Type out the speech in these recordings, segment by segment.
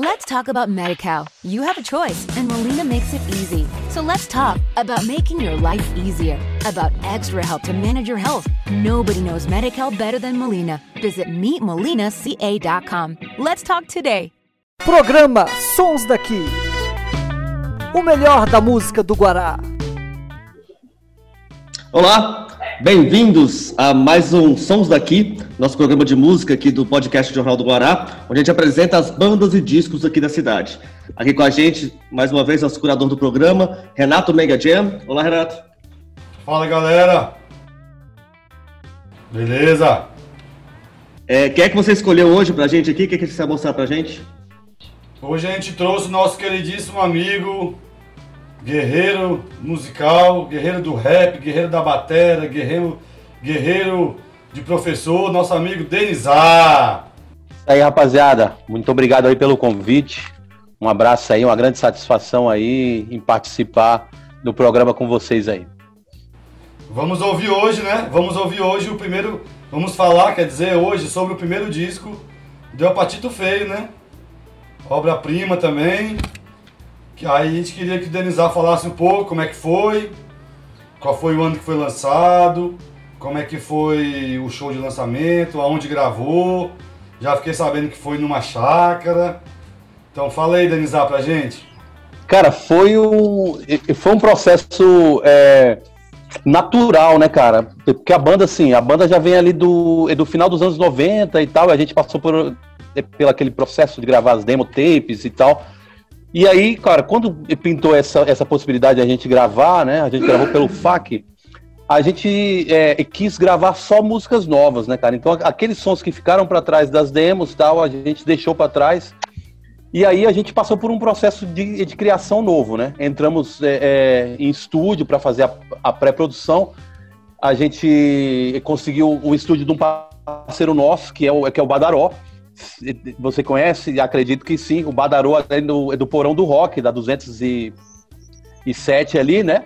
Let's talk about MediCal. You have a choice, and Molina makes it easy. So let's talk about making your life easier, about extra help to manage your health. Nobody knows MediCal better than Molina. Visit meetmolinaca.com. Let's talk today. Programa Sons daqui. O melhor da música do Guará. Olá, bem-vindos a mais um Sons daqui, nosso programa de música aqui do podcast Jornal do Guará, onde a gente apresenta as bandas e discos aqui da cidade. Aqui com a gente, mais uma vez, nosso curador do programa, Renato Mega Jam. Olá, Renato. Fala, galera. Beleza? É, quem é que você escolheu hoje pra gente aqui? O que, é que você vai mostrar pra gente? Hoje a gente trouxe o nosso queridíssimo amigo, guerreiro musical, guerreiro do rap, guerreiro da batera, guerreiro, guerreiro de professor, nosso amigo Denizar. aí, rapaziada. Muito obrigado aí pelo convite. Um abraço aí, uma grande satisfação aí em participar do programa com vocês aí. Vamos ouvir hoje, né? Vamos ouvir hoje o primeiro. Vamos falar, quer dizer, hoje sobre o primeiro disco do Apatito Feio, né? Obra-prima também. Aí a gente queria que o Denizar falasse um pouco como é que foi, qual foi o ano que foi lançado, como é que foi o show de lançamento, aonde gravou. Já fiquei sabendo que foi numa chácara. Então fala aí, Denizar, pra gente. Cara, foi um, foi um processo é, natural, né, cara? Porque a banda, assim, a banda já vem ali do, do final dos anos 90 e tal, a gente passou por, pelo aquele processo de gravar as demo tapes e tal. E aí, cara, quando pintou essa, essa possibilidade de a gente gravar, né? A gente gravou pelo FAC, a gente é, quis gravar só músicas novas, né, cara? Então, aqueles sons que ficaram para trás das demos tal, a gente deixou para trás. E aí a gente passou por um processo de, de criação novo, né? Entramos é, é, em estúdio para fazer a, a pré-produção. A gente conseguiu o estúdio de um parceiro nosso, que é o, que é o Badaró. Você conhece? Acredito que sim. O Badaró é do, é do Porão do Rock, da 207 ali, né?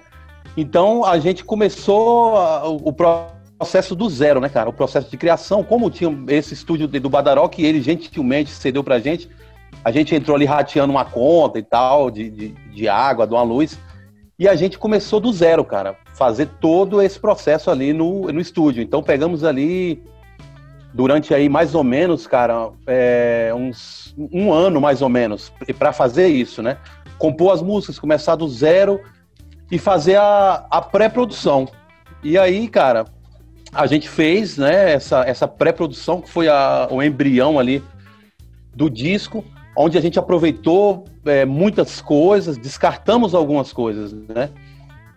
Então a gente começou o processo do zero, né, cara? O processo de criação. Como tinha esse estúdio do Badaró, que ele gentilmente cedeu pra gente, a gente entrou ali rateando uma conta e tal, de, de, de água, de uma luz. E a gente começou do zero, cara. Fazer todo esse processo ali no, no estúdio. Então pegamos ali durante aí mais ou menos, cara, é, uns um ano mais ou menos para fazer isso, né? Compor as músicas, começar do zero e fazer a, a pré-produção. E aí, cara, a gente fez, né, essa, essa pré-produção que foi a, o embrião ali do disco, onde a gente aproveitou é, muitas coisas, descartamos algumas coisas, né,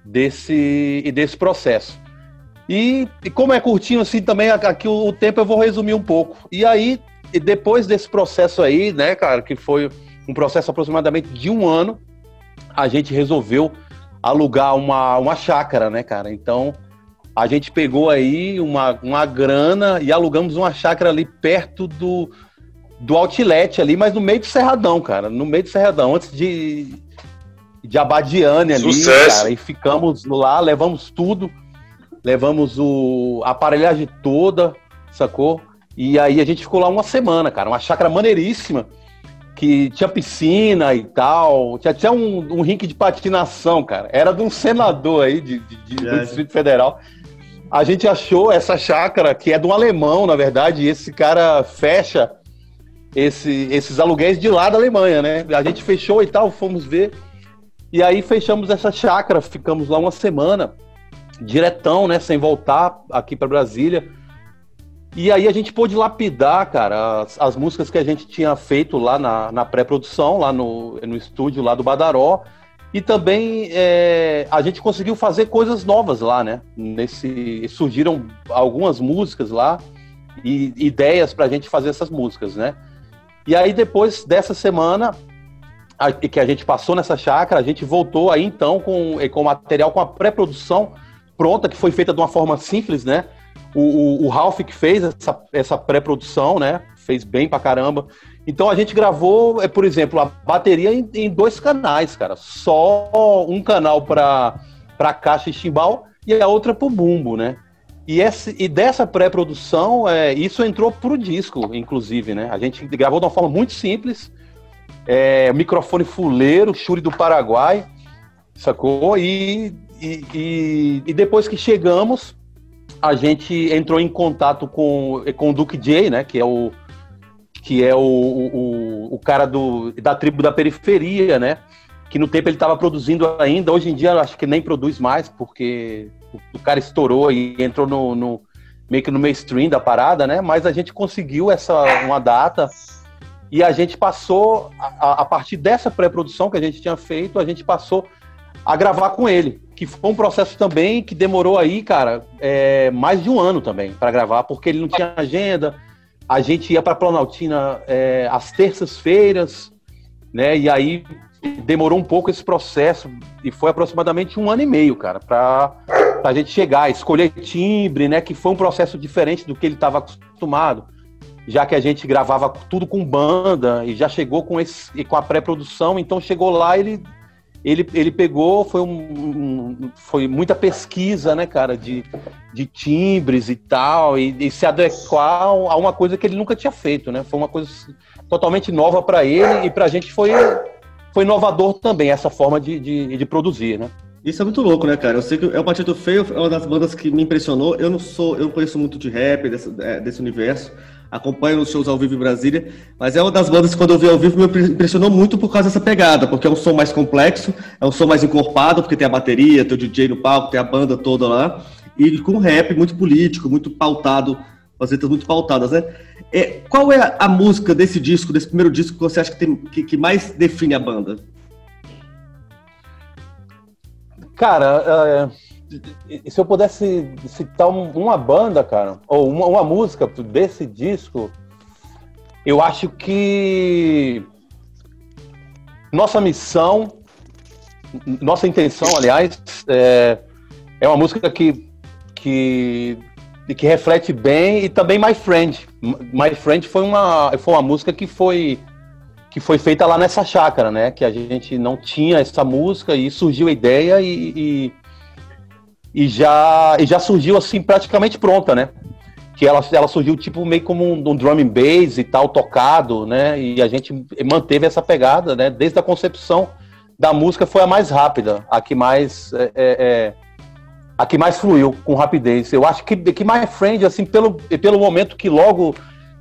desse e desse processo. E, e, como é curtinho assim também, aqui o, o, tempo eu vou resumir um pouco. E aí, depois desse processo aí, né, cara, que foi um processo aproximadamente de um ano, a gente resolveu alugar uma, uma chácara, né, cara? Então, a gente pegou aí uma, uma grana e alugamos uma chácara ali perto do, do outlet ali, mas no meio do Cerradão, cara. No meio do Cerradão, antes de, de Abadiane ali, Sucesso. cara. E ficamos lá, levamos tudo levamos o, a aparelhagem toda, sacou? E aí a gente ficou lá uma semana, cara, uma chácara maneiríssima, que tinha piscina e tal, tinha até um, um rink de patinação, cara. Era de um senador aí de, de, de do Distrito Federal. A gente achou essa chácara, que é de um alemão, na verdade, e esse cara fecha esse, esses aluguéis de lá da Alemanha, né? A gente fechou e tal, fomos ver. E aí fechamos essa chácara, ficamos lá uma semana diretão, né, sem voltar aqui para Brasília. E aí a gente pôde lapidar, cara, as, as músicas que a gente tinha feito lá na, na pré-produção, lá no, no estúdio lá do Badaró. E também é, a gente conseguiu fazer coisas novas lá, né? Nesse, surgiram algumas músicas lá e ideias para a gente fazer essas músicas, né? E aí depois dessa semana a, que a gente passou nessa chácara, a gente voltou aí então com, com material, com a pré-produção pronta, que foi feita de uma forma simples, né? O, o, o Ralph que fez essa, essa pré-produção, né? Fez bem pra caramba. Então a gente gravou, é, por exemplo, a bateria em, em dois canais, cara. Só um canal para para caixa e chimbal e a outra pro bumbo, né? E, esse, e dessa pré-produção, é, isso entrou pro disco, inclusive, né? A gente gravou de uma forma muito simples, é, microfone fuleiro, Shuri do Paraguai, sacou? E, e, e, e, depois que chegamos, a gente entrou em contato com, com o Duke J, né? Que é o que é o, o, o cara do, da tribo da periferia, né? Que no tempo ele estava produzindo ainda, hoje em dia acho que nem produz mais, porque o, o cara estourou e entrou no, no, meio que no mainstream da parada, né? Mas a gente conseguiu essa uma data e a gente passou, a, a partir dessa pré-produção que a gente tinha feito, a gente passou a gravar com ele, que foi um processo também que demorou aí, cara, é, mais de um ano também para gravar, porque ele não tinha agenda. A gente ia para Planaltina é, às terças-feiras, né? E aí demorou um pouco esse processo e foi aproximadamente um ano e meio, cara, para a gente chegar, escolher timbre, né? Que foi um processo diferente do que ele estava acostumado já que a gente gravava tudo com banda e já chegou com esse com a pré-produção, então chegou lá ele ele, ele pegou, foi, um, um, foi muita pesquisa, né, cara, de, de timbres e tal, e, e, se adequar a uma coisa que ele nunca tinha feito, né? Foi uma coisa totalmente nova para ele e para a gente foi, foi inovador também essa forma de, de, de, produzir, né? Isso é muito louco, né, cara? Eu sei que é o Partido Feio é uma das bandas que me impressionou. Eu não sou, eu não conheço muito de rap desse, é, desse universo acompanho os shows ao vivo em Brasília, mas é uma das bandas que quando eu vi ao vivo me impressionou muito por causa dessa pegada, porque é um som mais complexo, é um som mais encorpado, porque tem a bateria, tem o DJ no palco, tem a banda toda lá, e com rap muito político, muito pautado, as letras muito pautadas, né? É, qual é a música desse disco, desse primeiro disco, que você acha que, tem, que, que mais define a banda? Cara, uh se eu pudesse citar uma banda, cara, ou uma, uma, música desse disco, eu acho que nossa missão, nossa intenção, aliás, é, é uma música que, que, que reflete bem e também My Friend. My Friend foi uma, foi uma música que foi que foi feita lá nessa chácara, né? Que a gente não tinha essa música e surgiu a ideia e, e e já, e já surgiu assim praticamente pronta, né? Que ela, ela surgiu tipo meio como um, um drum and bass e tal, tocado, né? E a gente manteve essa pegada, né? Desde a concepção da música foi a mais rápida, a que mais é, é, é a que mais fluiu com rapidez. Eu acho que, que My Friend, assim, pelo, pelo momento que logo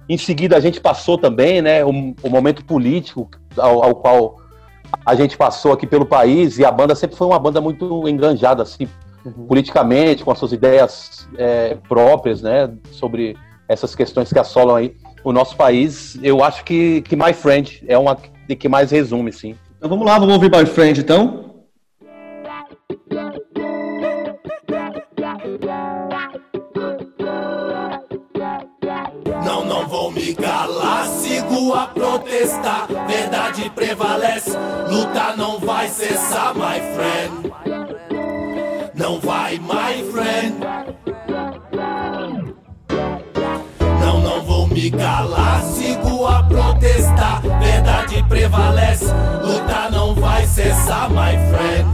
em seguida a gente passou também, né? O, o momento político ao, ao, qual a gente passou aqui pelo país e a banda sempre foi uma banda muito enganjada, assim, uhum. politicamente, com as suas ideias é, próprias, né, sobre essas questões que assolam aí o nosso país, eu acho que, que My Friend é uma de que mais resume, sim. Então vamos lá, vamos ouvir My Friend, então? Não, não vou me calar, sigo a protestar. Verdade prevalece, luta não vai cessar, my friend. Não vai, my friend. Não, não vou me calar, sigo a protestar. Verdade prevalece, luta não vai cessar, my friend.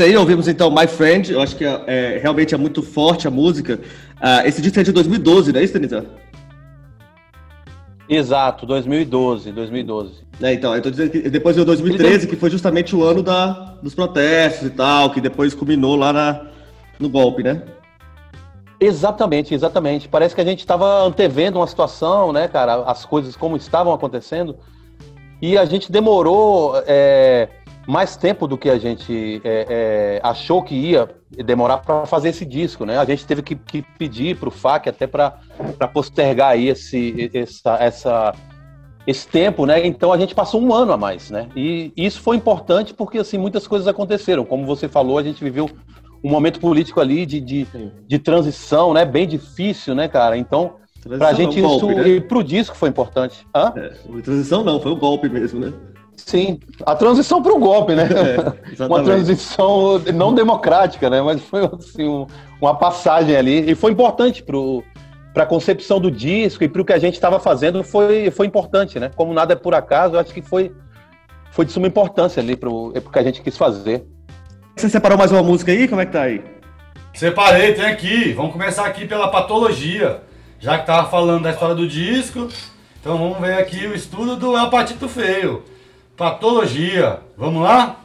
Isso aí, ouvimos então My Friend. Eu acho que é, é, realmente é muito forte a música. Ah, esse disco é de 2012, não é isso, Denisa? Exato, 2012, 2012. É, então, eu tô dizendo que depois veio 2013, que foi justamente o ano da, dos protestos e tal, que depois culminou lá na, no golpe, né? Exatamente, exatamente. Parece que a gente estava antevendo uma situação, né, cara? As coisas como estavam acontecendo. E a gente demorou é, mais tempo do que a gente é, é, achou que ia demorar para fazer esse disco, né? A gente teve que, que pedir para o FAC até para postergar aí esse, essa, essa, esse tempo, né? Então a gente passou um ano a mais, né? E isso foi importante porque assim muitas coisas aconteceram. Como você falou, a gente viveu um momento político ali de, de, de transição, né? Bem difícil, né, cara? Então, pra Transição gente não, isso golpe, né? e pro disco foi importante. Hã? É, transição não, foi o golpe mesmo, né? Sim, a transição para o golpe, né? É, exatamente. uma transição não democrática, né? Mas foi assim, um- uma passagem ali e foi importante para a concepção do disco e para o que a gente estava fazendo foi, foi importante, né? Como nada é por acaso, eu acho que foi foi de suma importância ali para o que a gente quis fazer. Você separou mais uma música aí? Como é que tá aí? Separei, tem aqui. Vamos começar aqui pela patologia. Já que tava falando da história do disco, então vamos ver aqui o estudo do El Patito Feio. Patologia. Vamos lá?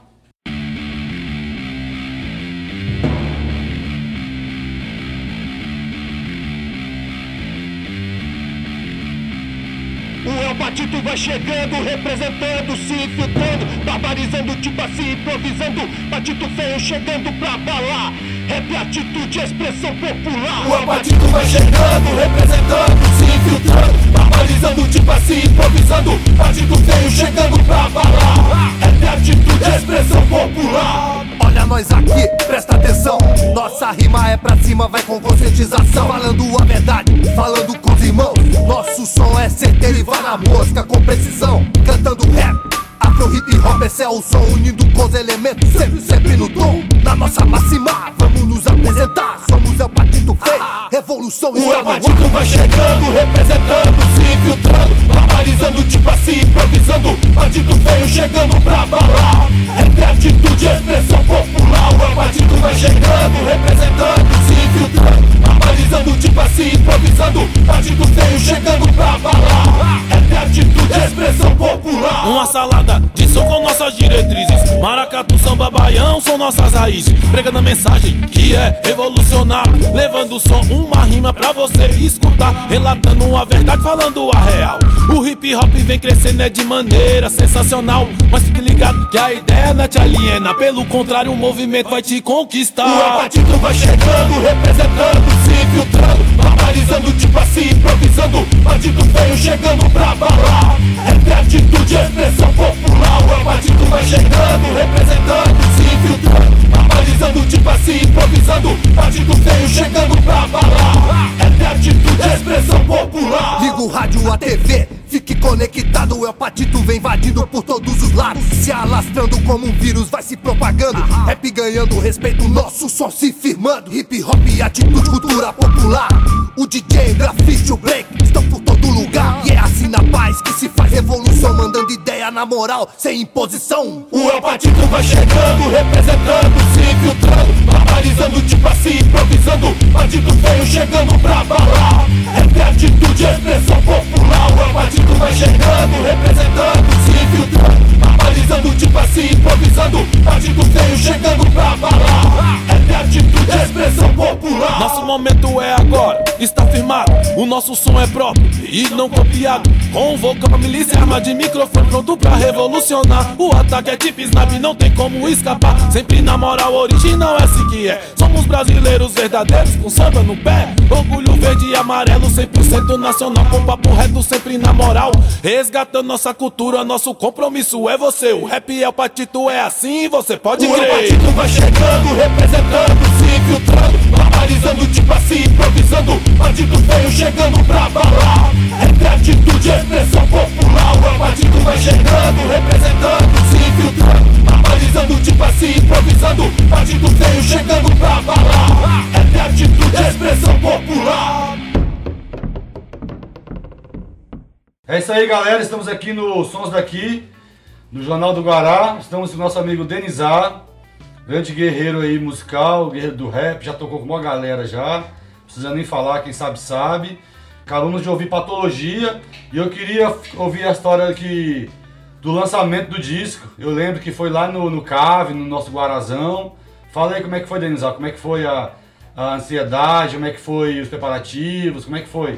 El Patito vai chegando, representando, se infiltrando, barbarizando, tipo assim, improvisando. Patito feio chegando pra balar. Rap atitude, expressão popular. O El Patito vai chegando, representando, se infiltrando, barbarizando, tipo assim, improvisando. Patito feio chegando pra balar. Rap atitude, expressão popular. Olha nós aqui, presta atenção. Nossa rima é pra cima, vai com conscientização. Falando a verdade, falando com os irmãos. Nosso som é certeiro e vai na mosca com precisão. Cantando rap. Afro hip hop, esse é o som unindo com os elementos, sempre, sempre no tom. Na nossa máxima, vamos nos apresentar. Somos El Patito Feio, revolução O El Patito vai chegando, representando, se infiltrando, barbarizando, tipo assim, improvisando. Patito Feio chegando pra balar. Rap, atitude, expressão popular. O El Patito vai chegando, representando, se infiltrando, barbarizando, tipo assim, improvisando. Patito Feio chegando pra balar. Uma salada de som com nossas diretrizes. Maracatu, samba, baião são nossas raízes. Pregando a mensagem que é revolucionar. Levando o som, uma rima pra você escutar. Relatando a verdade, falando a real. O hip hop vem crescendo é de maneira sensacional. Mas fique ligado que a ideia não te aliena. Pelo contrário, o movimento vai te O conquistar. Patito vai chegando, representando, se infiltrando, barbarizando, tipo assim, improvisando. Patito feio chegando pra balar. Rap, atitude, expressão popular. O El Patito vai chegando, representando, se infiltrando, barbarizando, tipo assim, improvisando. Patito feio chegando pra balar. Rap, atitude, expressão popular. Liga o rádio, a TV. Fique conectado, o El Patito vem invadindo por todos os lados. Se alastrando como um vírus, vai se propagando. Rap ganhando respeito, nosso som se firmando. Hip hop, atitude, cultura popular. O DJ, grafite, o break estão por todo lugar. E é assim na paz que se faz revolução. Mandando ideia na moral, sem imposição. O El Patito vai chegando, representando, se infiltrando, barbarizando, tipo assim, improvisando. Partido feio chegando pra balar. É ter atitude, expressão popular. O El Patito vai chegando, representando, se infiltrando, barbarizando, tipo assim, improvisando. Partido feio chegando pra balar. É ter atitude, expressão popular. Nosso momento é agora, está firmado. O nosso som é próprio e não copiado. Convoca a milícia, arma de microfone, pronto pra revolucionar. O ataque é tipo snap, não tem como escapar. Sempre na moral original, é assim que é. Somos brasileiros verdadeiros com samba no pé. Orgulho verde e amarelo, 100% nacional. Com papo reto, sempre na moral. Resgatando nossa cultura, nosso compromisso é você. O rap é o patito, é assim, você pode o crer. O patito vai chegando, representando, se infiltrando, barbarizando, aí, galera. Estamos aqui no Sons daqui, no Jornal do Guará. Estamos com o nosso amigo Denizar, grande guerreiro aí musical, guerreiro do rap. Já tocou com uma galera já. Não precisa nem falar, quem sabe sabe. Calunos de ouvir patologia. E eu queria ouvir a história do lançamento do disco. Eu lembro que foi lá no, no Cave, no nosso Guarazão. Fala aí como é que foi, Denizar. Como é que foi a, a ansiedade? Como é que foi os preparativos? Como é que foi?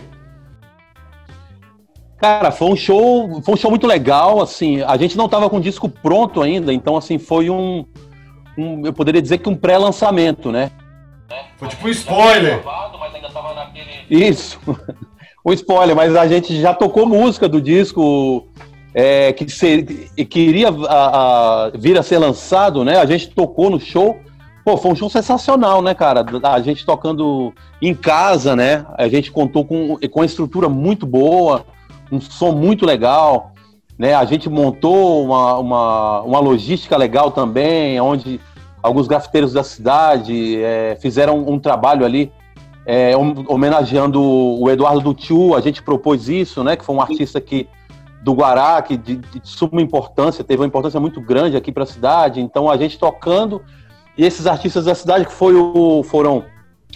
Cara, foi um show, foi um show muito legal, assim, a gente não tava com o disco pronto ainda, então assim, foi um, um eu poderia dizer que um pré-lançamento, né? Foi tipo um spoiler. Isso, um spoiler, mas a gente já tocou música do disco é, que, ser, que iria a, a, vir a ser lançado, né? A gente tocou no show, pô, foi um show sensacional, né, cara? A gente tocando em casa, né? A gente contou com, com uma estrutura muito boa, um som muito legal, né? A gente montou uma, uma, uma logística legal também, onde alguns grafiteiros da cidade é, fizeram um, trabalho ali é, homenageando o Eduardo Dutiu, a gente propôs isso, né? Que foi um artista que do Guará, que de, de suma importância, teve uma importância muito grande aqui para a cidade. Então a gente tocando e esses artistas da cidade que foi o, foram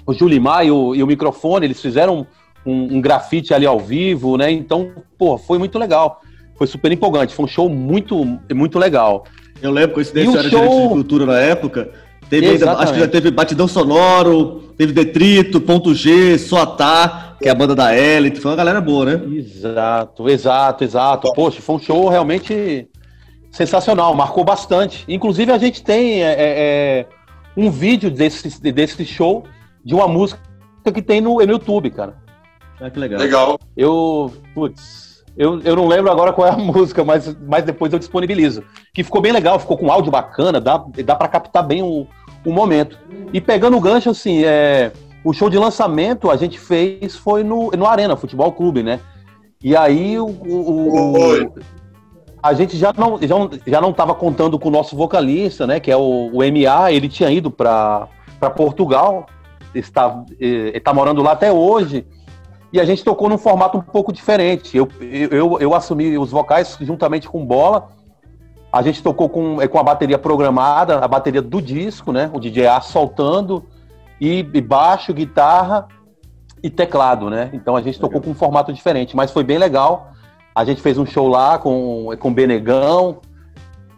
o Julimar e o, e o microfone, eles fizeram um, um grafite ali ao vivo, né? Então, pô, foi muito legal. Foi super empolgante. Foi um show muito, muito legal. Eu lembro, coincidência, eu era show... gerente de cultura na época. Teve ainda, acho que já teve Batidão Sonoro, teve Detrito, Ponto G, Soatá, que é a banda da Elite. Foi uma galera boa, né? Exato, exato, exato. Poxa, foi um show realmente sensacional, marcou bastante. Inclusive, a gente tem é, é, um vídeo desse, desse show de uma música que tem no, no YouTube, cara. Ah, que legal. Legal. Eu, putz, eu, eu não lembro agora qual é a música, mas, mas depois eu disponibilizo. Que ficou bem legal, ficou com áudio bacana, dá, dá para captar bem o, o momento. E pegando o gancho, assim, é, o show de lançamento a gente fez foi no, no Arena Futebol Clube, né? E aí o, o, o a gente já não já, já não estava contando com o nosso vocalista, né? Que é o, o MA, ele tinha ido para Portugal, está, está morando lá até hoje. E a gente tocou num formato um pouco diferente. Eu, eu, eu assumi os vocais juntamente com bola. A gente tocou com, é, com a bateria programada, a bateria do disco, né? O DJ A soltando, e, e baixo, guitarra e teclado, né? Então a gente tocou com um formato diferente, mas foi bem legal. A gente fez um show lá com, com Benegão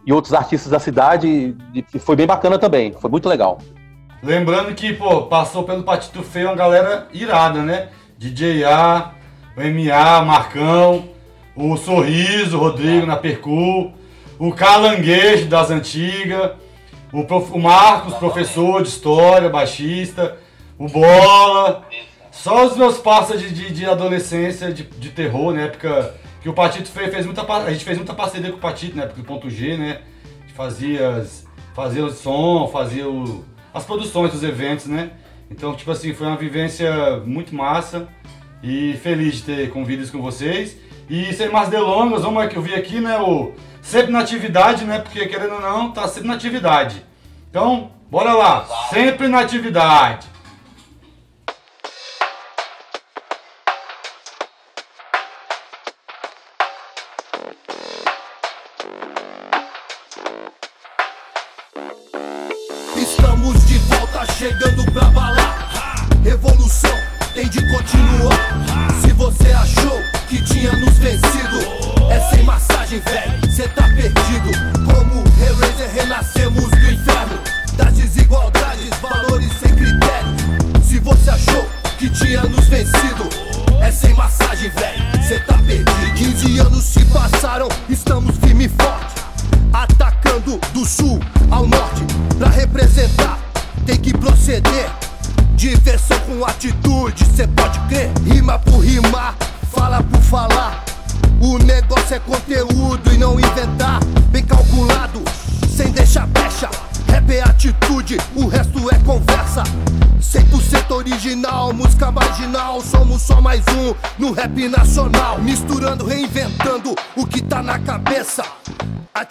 e outros artistas da cidade, e foi bem bacana também, foi muito legal. Lembrando que, pô, passou pelo Patito Feio uma galera irada, né? DJ A, o MA, Marcão, o Sorriso, Rodrigo na Percu, o Calanguejo das antigas, o, prof, o Marcos, professor de história, baixista, o Bola. Só os meus passos de, de, de adolescência, de, de, terror, na época que o Patito fez, fez muita A gente fez muita parceria com o Patito, na época do ponto G, né? A gente fazia, fazia o som, fazia o, as produções dos eventos, né? Então, tipo assim, foi uma vivência muito massa e feliz de ter convidos com vocês. E sem mais delongas, vamos que eu vi aqui, né, o sempre na atividade, né? Porque querendo ou não, tá sempre na atividade. Então, bora lá, sempre na atividade.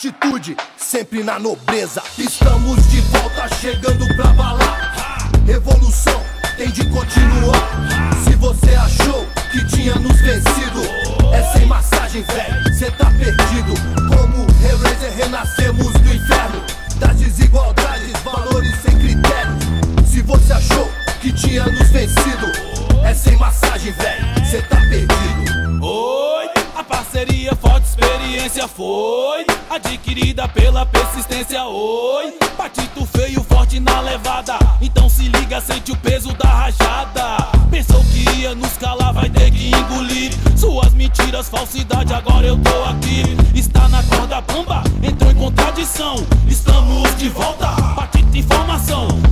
Atitude, sempre na nobreza. Estamos de volta, chegando pra balar. Revolução tem de continuar. Se você achou que tinha nos vencido, é sem massagem, velho. Cê tá perdido. Como Hellraiser, renascemos do inferno. Das desigualdades, valores sem critérios. Se você achou que tinha nos vencido, é sem massagem, velho. Cê tá perdido. Oi, a parceria experiência foi adquirida pela persistência. Oi, patito feio forte na levada. Então se liga, sente o peso da rajada. Pensou que ia nos calar, vai ter que engolir suas mentiras, falsidade. Agora eu tô aqui, está na corda bamba, entrou em contradição. Estamos de volta, patito informação.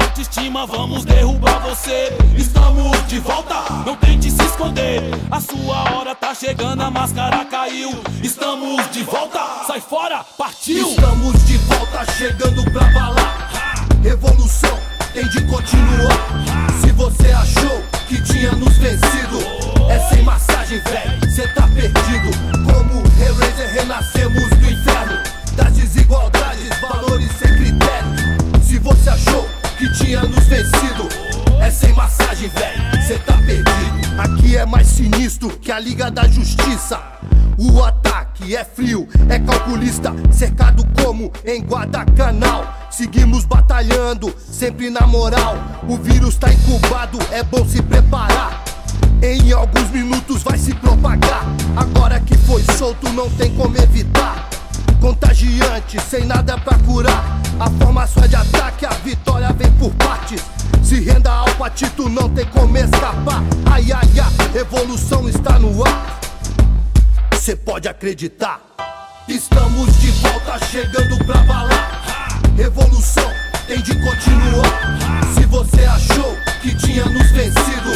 Autoestima, vamos derrubar você. Estamos de volta, não tente se esconder. A sua hora tá chegando, a máscara caiu. Estamos de volta, sai fora, partiu. Estamos de volta, chegando pra balar. Revolução tem de continuar. Se você achou que tinha nos vencido, é sem massagem, velho. Cê tá perdido. Como Hellraiser, renascemos do inferno. Das desigualdades, valores sem critério. Se você achou que tinha nos vencido, é sem massagem, velho. Cê tá perdido. Aqui é mais sinistro que a Liga da Justiça. O ataque é frio, é calculista, cercado como em Guadalcanal. Seguimos batalhando, sempre na moral. O vírus tá incubado, é bom se preparar. Em alguns minutos vai se propagar. Agora que foi solto, não tem como evitar. Contagiante, sem nada pra curar. A formação é de ataque, a vitória vem por partes. Se renda ao patito, não tem como escapar. Ai, ai, ai, revolução está no ar. Cê pode acreditar. Estamos de volta, chegando pra balar. Revolução tem de continuar. Se você achou que tinha nos vencido,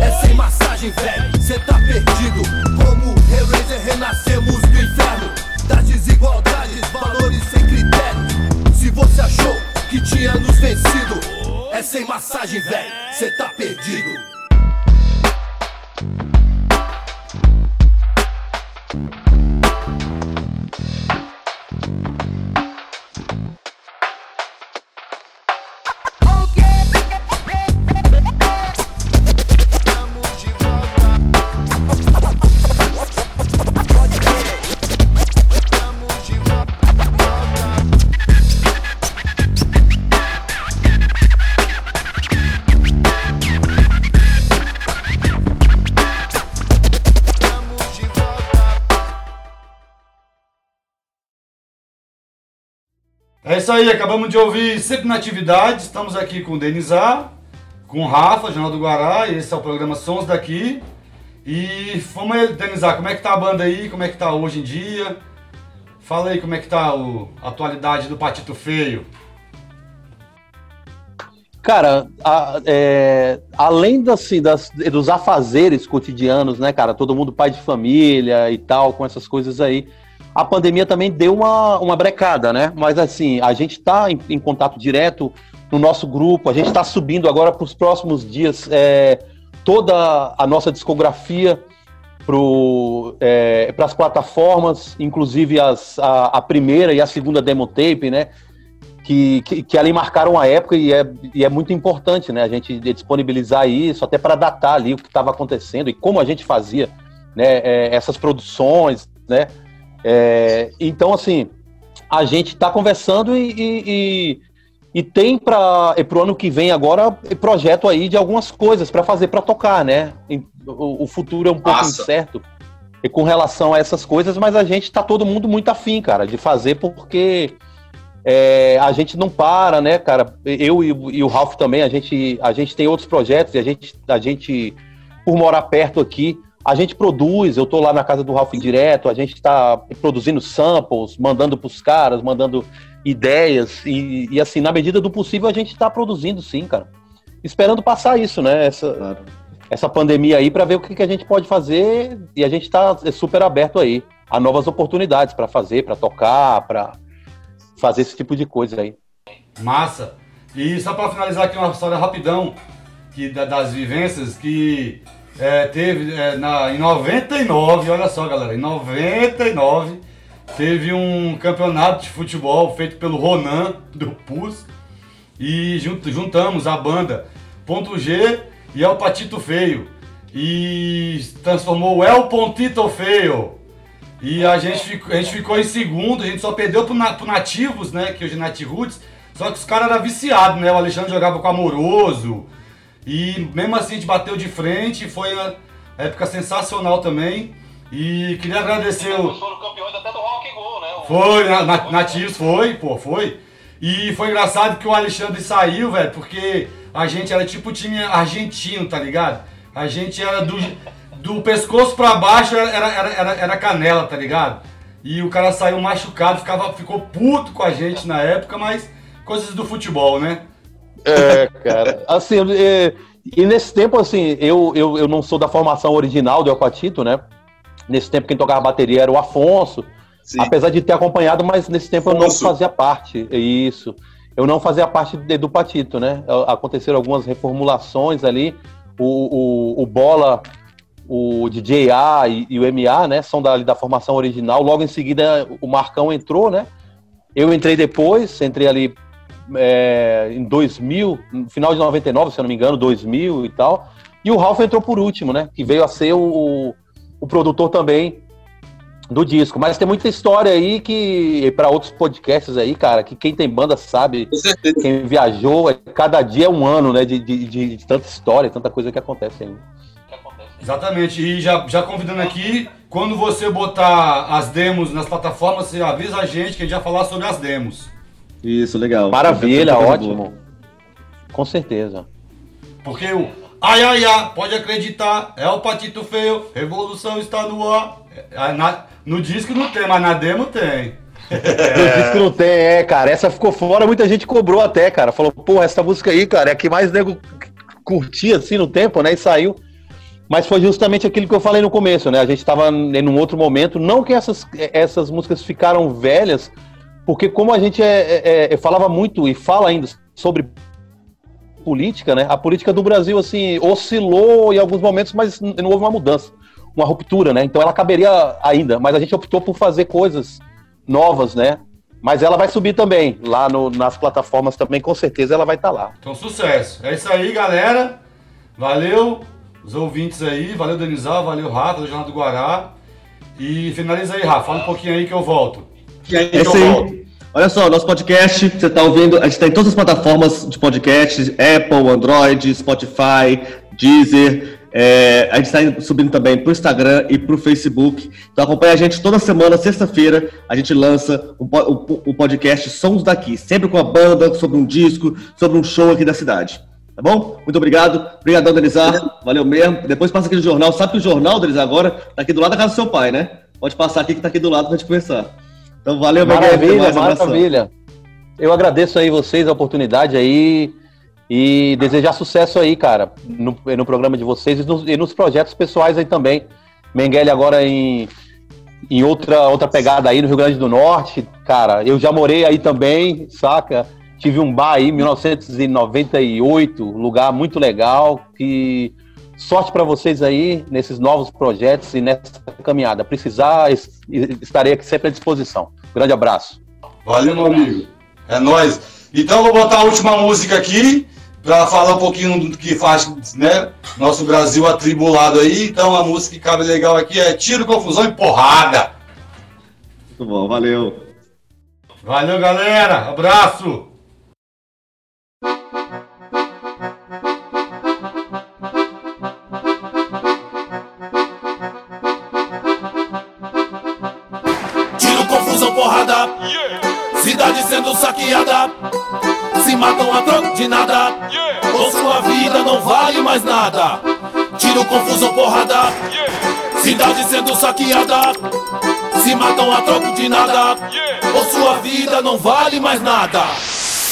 é sem massagem, velho. Cê tá perdido. Como Hellraiser, renascemos do inferno. Das desigualdades, valores sem critério. Se você achou que tinha nos vencido, é sem massagem, velho. Cê tá perdido. Isso aí, acabamos de ouvir Sempre na Atividade. Estamos aqui com o Denizar, com o Rafa, Jornal do Guará, e esse é o programa Sons daqui. E vamos aí, Denizar, como é que tá a banda aí? Como é que tá hoje em dia? Fala aí como é que tá o, a atualidade do Patito Feio. Cara, a- é, além assim, das- dos afazeres cotidianos, né, cara? Todo mundo pai de família e tal, com essas coisas aí. A pandemia também deu uma, uma brecada, né? Mas assim, a gente tá em, em contato direto no nosso grupo, a gente tá subindo agora para os próximos dias é, toda a nossa discografia para as plataformas, inclusive as, a, a primeira e a segunda demo tape, né? que, que, que ali marcaram a época e é, e é muito importante, né? A gente disponibilizar isso até para datar ali o que estava acontecendo e como a gente fazia, né? é, essas produções, né? É, então, assim, a gente está conversando e, e, e, e tem para o ano que vem agora projeto aí de algumas coisas para fazer para tocar, né? O, o futuro é um pouco Massa. incerto e com relação a essas coisas, mas a gente tá todo mundo muito afim, cara, de fazer porque é, a gente não para, né, cara? Eu e, o- e o Ralph também, a gente, a gente tem outros projetos e a gente, a gente por morar perto aqui, a gente produz, eu tô lá na casa do Ralph direto, a gente está produzindo samples, mandando pros caras, mandando ideias, e, e assim, na medida do possível, a gente está produzindo sim, cara. Esperando passar isso, né? Essa, Claro. essa pandemia aí para ver o que, que a gente pode fazer e a gente está super aberto aí a novas oportunidades para fazer, para tocar, para fazer esse tipo de coisa aí. Massa. E só pra finalizar aqui uma história rapidão que, da- das vivências que é, teve é, na, em 99, olha só galera, em 99 teve um campeonato de futebol feito pelo Ronan do PUS e jun- juntamos a banda Ponto G e El Patito Feio e transformou o El Pontito Feio. E a gente, ficou, a gente ficou em segundo, a gente só perdeu pro, na- pro Nativos, né? Que hoje é Nat Roots. Só que os caras eram viciados, né? O Alexandre jogava com Amoroso. E mesmo assim a gente bateu de frente. Foi uma época sensacional também. E queria agradecer o. foram campeões até do Rock Go, né? O- Foi, na, na, Nativos foi, pô, foi. E foi engraçado que o Alexandre saiu, velho, porque a gente era tipo time argentino, tá ligado? A gente era do, do pescoço pra baixo, era, era, era, era canela, tá ligado? E o cara saiu machucado, ficava, ficou puto com a gente na época, mas coisas do futebol, né? É, cara. Assim, é, e nesse tempo, assim, eu, eu, eu não sou da formação original do Aquatito, né? Nesse tempo quem tocava bateria era o Afonso. Sim. Apesar de ter acompanhado, mas nesse tempo eu não Afonso. fazia parte. Isso. Eu não fazia parte do Patito, né? Aconteceram algumas reformulações ali. O, o, o Bola, o DJ A e, e o MA, né? São da, da formação original. Logo em seguida, o Marcão entrou, né? Eu entrei depois, entrei ali é, em 2000, no final de 99, se eu não me engano, 2000 e tal. E o Ralph entrou por último, né? Que veio a ser o, o produtor também do disco. Mas tem muita história aí que, para outros podcasts aí, cara, que quem tem banda sabe, quem viajou, é- cada dia é um ano, né? De, de, de- de tanta história, tanta coisa que acontece aí. Exatamente. E já, já convidando aqui, quando você botar as demos nas plataformas, você avisa a gente que a gente vai falar sobre as demos. Isso, legal. Maravilha, Coisa ótimo. boa. Com certeza. Porque o ai ai ai, pode acreditar, é o Patito Feio, revolução está no ar. É, na- no disco não tem, mas na demo tem. Disse que não tem, é, cara. Essa ficou fora, muita gente cobrou até, cara. Falou, pô, essa música aí, cara, é a que mais nego curtia assim no tempo, né? E saiu. Mas foi justamente aquilo que eu falei no começo, né? A gente tava em um outro momento. Não que essas, essas músicas ficaram velhas, porque como a gente é, é- é- falava muito e fala ainda sobre política, né? A política do Brasil, assim, oscilou em alguns momentos, mas não houve uma mudança, uma ruptura, né? Então ela caberia ainda, mas a gente optou por fazer coisas novas, né? Mas ela vai subir também, lá no- nas plataformas também, com certeza ela vai estar lá. Então, sucesso. É isso aí, galera. Valeu os ouvintes aí, valeu Denizal, valeu Rafa, do Jornal do Guará. E finaliza aí, Rafa, fala um pouquinho aí que eu volto. E aí, É. Olha só, nosso podcast, você está ouvindo, a gente está em todas as plataformas de podcast, Apple, Android, Spotify, Deezer. é, a gente está subindo também para o Instagram e para o Facebook. Então acompanha a gente toda semana, sexta-feira, a gente lança o, o- o podcast Sons Daqui, sempre com a banda, sobre um disco, sobre um show aqui da cidade. Tá bom? Muito obrigado. Obrigadão, Denizar. Valeu mesmo. Depois passa aqui no jornal. Sabe que o jornal, Denizar, agora tá aqui do lado da casa do seu pai, né? Pode passar aqui que tá aqui do lado pra gente conversar. Então valeu, Maravilha, maravilha. Eu agradeço aí vocês a oportunidade aí e desejar sucesso aí, cara, no, no programa de vocês e nos, e nos projetos pessoais aí também. Mengele agora em, em outra, outra pegada aí no Rio Grande do Norte, cara, eu já morei aí também, saca? Tive um bar aí em 1998, lugar muito legal, que sorte para vocês aí nesses novos projetos e nessa caminhada. Precisar, es- estarei aqui sempre à disposição. Grande abraço. Valeu, meu amigo. É nóis. Então eu vou botar a última música aqui para falar um pouquinho do que faz, né? Nosso Brasil atribulado aí. Então a música que cabe legal aqui é Tiro, Confusão e Porrada. Muito bom, valeu. Valeu, galera. Abraço. Sendo saqueada. Se matam a troco de nada. Ou sua vida não vale mais nada. Tiro, confusão, porrada. Cidade sendo saqueada. Se matam a troco de nada. Ou sua vida não vale mais nada.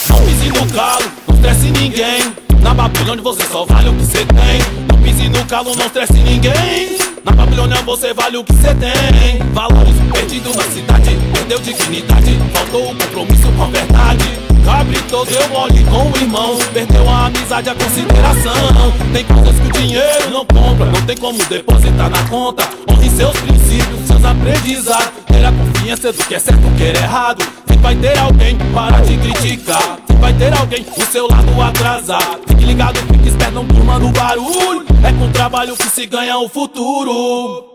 Não pise no calo, não estresse ninguém. Na Babilônia você só vale o que você tem. Não pise no calo, não estresse ninguém. Na Babilônia você vale o que você tem. Valores perdidos na cidade, perdeu dignidade. Faltou o compromisso com a verdade. Cabritou, deu mole com o irmão. Perdeu a amizade, a consideração. Tem coisas que o dinheiro não compra. Não tem como depositar na conta. Honre seus princípios, seus aprendizados. Ter a confiança do que é certo, o que é errado. Sempre vai ter alguém para te criticar. Sempre vai ter alguém do seu lado atrasar. Fique ligado, fique esperto, não durma no barulho. É com trabalho que se ganha o futuro.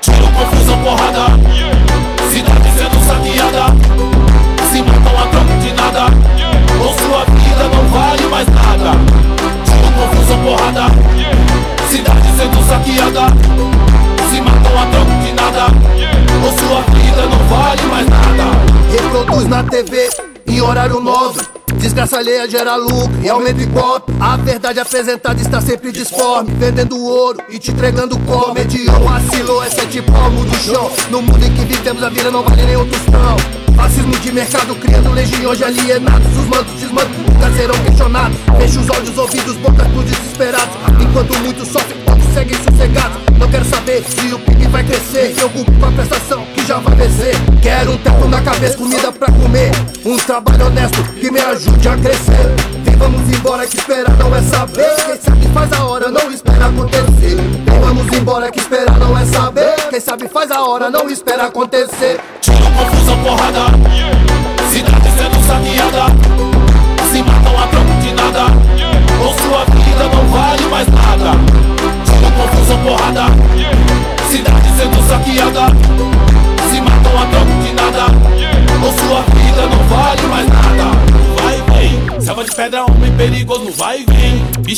Tiro, confusão, porrada. Cidade sendo saqueada. Se matam a troco de nada. Ou sua vida não vale mais nada. Tiro, confusão, porrada. Cidade sendo saqueada. Se matam a troco de nada. Ou sua vida não vale mais nada. Reproduz na TV em horário nobre. Desgraça alheia gera lucro e aumenta igual. A verdade apresentada está sempre disforme. Vendendo ouro e te entregando como. Medião vacilou, é sete palmos do chão. No mundo em que vivemos, a vida não vale nem um tostão. Racismo de mercado criando legiões alienados. Os mantos desmandos nunca serão questionados. Fecha os olhos, ouvidos, bocas pro desesperados. Enquanto muitos sofrem, outros seguem sossegados. Não quero saber se o PIB vai crescer. Me preocupo com a prestação que já vai vencer. Quero um teto na cabeça, comida pra comer. Um trabalho honesto que me ajude a crescer. Vamos embora que esperar não é saber. Quem sabe faz a hora, não espera acontecer. Vem, vamos embora que esperar não é saber. Quem sabe faz a hora, não espera acontecer. Tiro, confusão, porrada.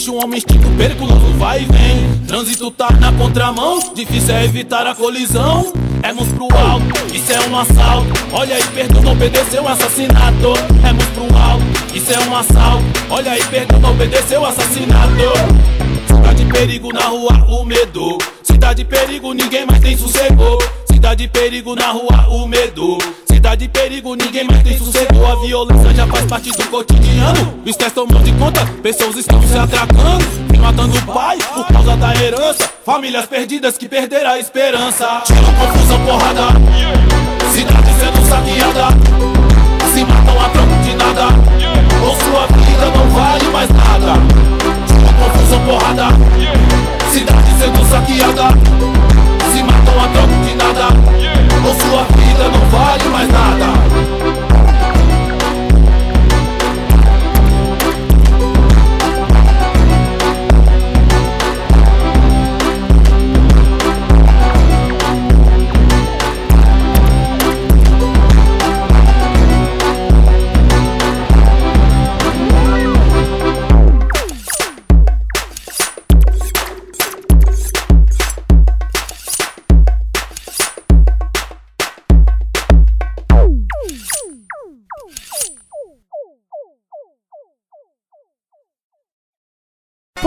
Bicho, homem instinto perigoso, vai e vem. Trânsito tá na contramão, difícil é evitar a colisão. É mãos pro alto, isso é um assalto. Olha aí, não obedeceu assassinato. É mãos pro alto, isso é um assalto. Olha aí, não obedeceu assassinato. Cidade perigo na rua, o medo. Cidade perigo, ninguém mais tem sossego. Cidade perigo na rua, o medo. Cidade perigo, ninguém mais tem sossego. A violência já faz parte do cotidiano. O estresse tomou de conta, pessoas estão se atracando. Vem matando o pai por causa da herança. Famílias perdidas que perderam a esperança. Tiro, confusão, porrada. Cidade sendo saqueada. Se matam a troco de nada. Ou sua vida não vale mais nada.